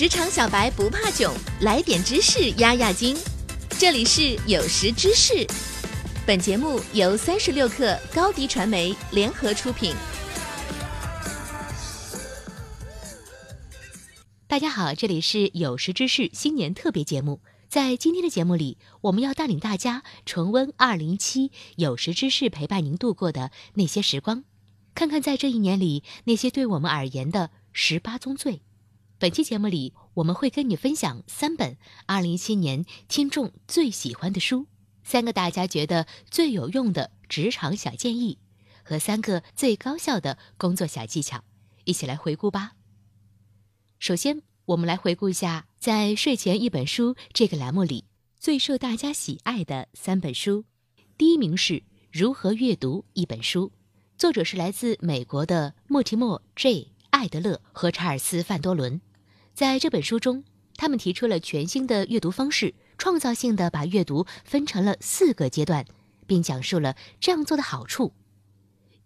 职场小白不怕囧，来点知识压压惊。这里是有识知识，本节目由三十六克高低传媒联合出品。大家好，这里是有识知识新年特别节目。在今天的节目里，我们要带领大家重温二零七有识之士陪伴您度过的那些时光，看看在这一年里那些对我们而言的十八宗罪。本期节目里，我们会跟你分享三本二零一七年听众最喜欢的书，三个大家觉得最有用的职场小建议，和三个最高效的工作小技巧，一起来回顾吧。首先，我们来回顾一下。在睡前一本书这个栏目里，最受大家喜爱的三本书，第一名是《如何阅读一本书》，作者是来自美国的莫提莫 ·J· 艾德勒和查尔斯·范多伦。在这本书中，他们提出了全新的阅读方式，创造性的把阅读分成了四个阶段，并讲述了这样做的好处。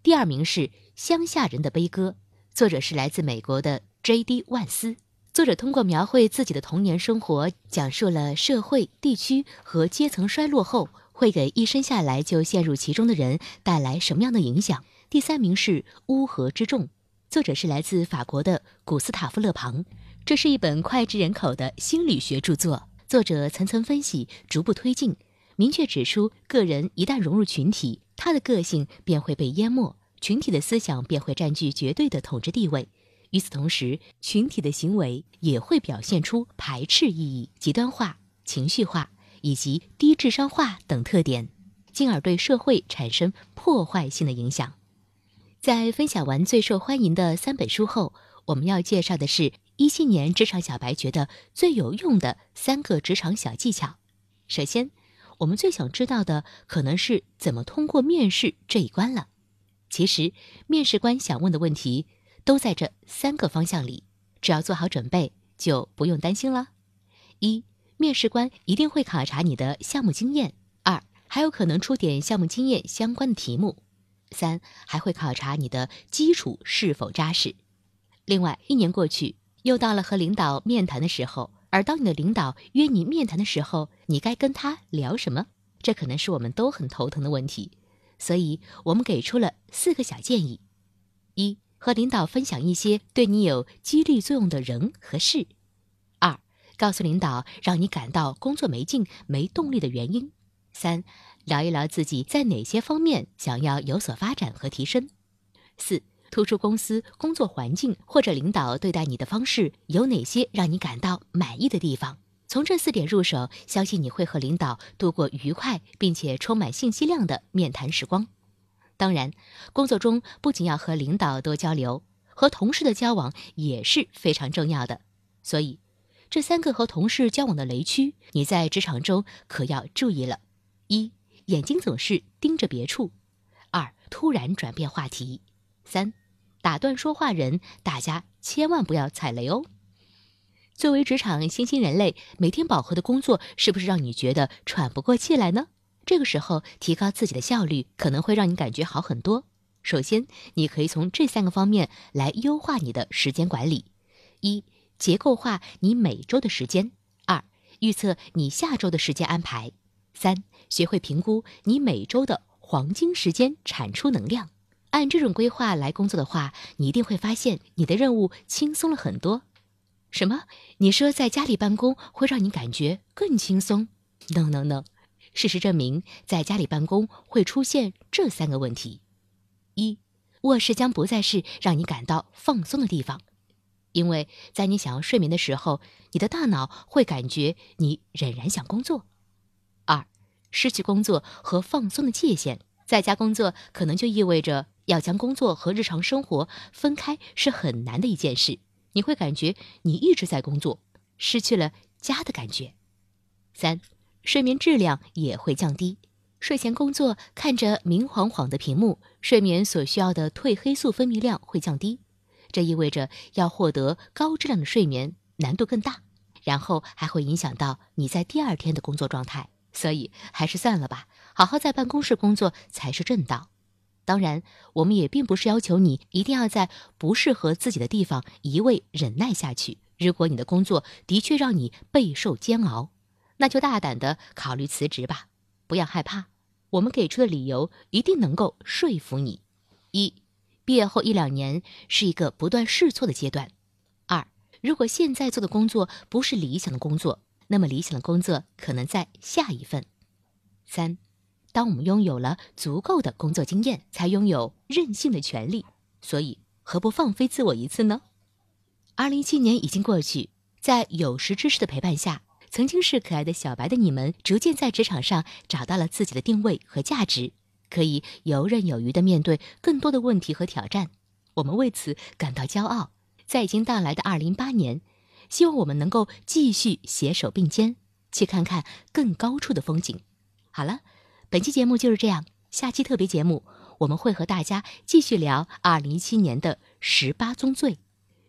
第二名是《乡下人的悲歌》，作者是来自美国的 J.D. 万斯。作者通过描绘自己的童年生活，讲述了社会、地区和阶层衰落后会给一生下来就陷入其中的人带来什么样的影响。第三名是《乌合之众》，作者是来自法国的古斯塔夫·勒庞。这是一本脍炙人口的心理学著作，作者层层分析，逐步推进，明确指出，个人一旦融入群体，他的个性便会被淹没，群体的思想便会占据绝对的统治地位。与此同时，群体的行为也会表现出排斥意义、极端化、情绪化以及低智商化等特点，进而对社会产生破坏性的影响。在分享完最受欢迎的三本书后，我们要介绍的是一七年职场小白觉得最有用的三个职场小技巧。首先，我们最想知道的可能是怎么通过面试这一关了。其实，面试官想问的问题。都在这三个方向里，只要做好准备，就不用担心了。一，面试官一定会考察你的项目经验；二，还有可能出点项目经验相关的题目；三，还会考察你的基础是否扎实。另外，一年过去，又到了和领导面谈的时候，而当你的领导约你面谈的时候，你该跟他聊什么？这可能是我们都很头疼的问题，所以我们给出了四个小建议：一。和领导分享一些对你有激励作用的人和事。二，告诉领导让你感到工作没劲、没动力的原因。三，聊一聊自己在哪些方面想要有所发展和提升。四，突出公司工作环境或者领导对待你的方式有哪些让你感到满意的地方。从这四点入手，相信你会和领导度过愉快并且充满信息量的面谈时光。当然，工作中不仅要和领导多交流，和同事的交往也是非常重要的。所以，这三个和同事交往的雷区，你在职场中可要注意了：一、眼睛总是盯着别处；二、突然转变话题；三、打断说话人，大家千万不要踩雷哦。作为职场新兴人类，每天饱和的工作，是不是让你觉得喘不过气来呢？这个时候，提高自己的效率可能会让你感觉好很多。首先，你可以从这三个方面来优化你的时间管理：一、结构化你每周的时间；二、预测你下周的时间安排；三、学会评估你每周的黄金时间产出能量。按这种规划来工作的话，你一定会发现你的任务轻松了很多。什么？你说在家里办公会让你感觉更轻松？No No No。事实证明，在家里办公会出现这三个问题：一，卧室将不再是让你感到放松的地方，因为在你想要睡眠的时候，你的大脑会感觉你仍然想工作；二，失去工作和放松的界限，在家工作可能就意味着要将工作和日常生活分开是很难的一件事，你会感觉你一直在工作，失去了家的感觉；三。睡眠质量也会降低。睡前工作看着明晃晃的屏幕，睡眠所需要的褪黑素分泌量会降低，这意味着要获得高质量的睡眠难度更大，然后还会影响到你在第二天的工作状态。所以还是算了吧，好好在办公室工作才是正道。当然，我们也并不是要求你一定要在不适合自己的地方一味忍耐下去，如果你的工作的确让你备受煎熬，那就大胆的考虑辞职吧，不要害怕，我们给出的理由一定能够说服你。一，毕业后一两年是一个不断试错的阶段。二，如果现在做的工作不是理想的工作，那么理想的工作可能在下一份。三，当我们拥有了足够的工作经验，才拥有任性的权利，所以何不放飞自我一次呢？二零一七年已经过去，在有识之士的陪伴下，曾经是可爱的小白的你们，逐渐在职场上找到了自己的定位和价值，可以游刃有余地面对更多的问题和挑战。我们为此感到骄傲。在已经到来的二零一八年，希望我们能够继续携手并肩，去看看更高处的风景。好了，本期节目就是这样，下期特别节目我们会和大家继续聊二零一七年的十八宗罪。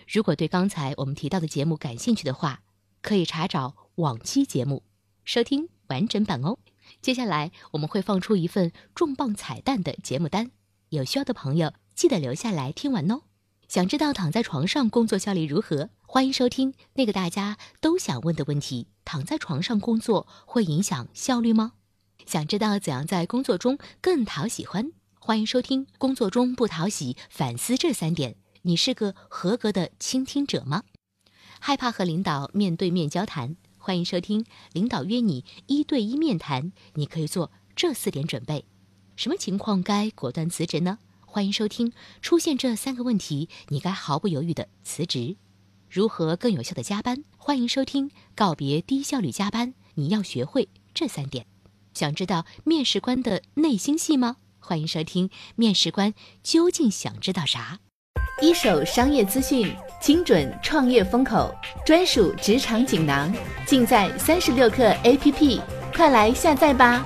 如果对刚才我们提到的节目感兴趣的话，可以查找往期节目，收听完整版哦。接下来我们会放出一份重磅彩蛋的节目单，有需要的朋友记得留下来听完哦。想知道躺在床上工作效率如何？欢迎收听那个大家都想问的问题：躺在床上工作会影响效率吗？想知道怎样在工作中更讨喜欢？欢迎收听工作中不讨喜，反思这三点。你是个合格的倾听者吗？害怕和领导面对面交谈？欢迎收听领导约你一对一面谈，你可以做这四点准备。什么情况该果断辞职呢？欢迎收听出现这三个问题，你该毫不犹豫的辞职。如何更有效的加班？欢迎收听告别低效率加班，你要学会这三点。想知道面试官的内心戏吗？欢迎收听面试官究竟想知道啥？一手商业资讯，精准创业风口，专属职场锦囊，尽在三十六课 APP，快来下载吧！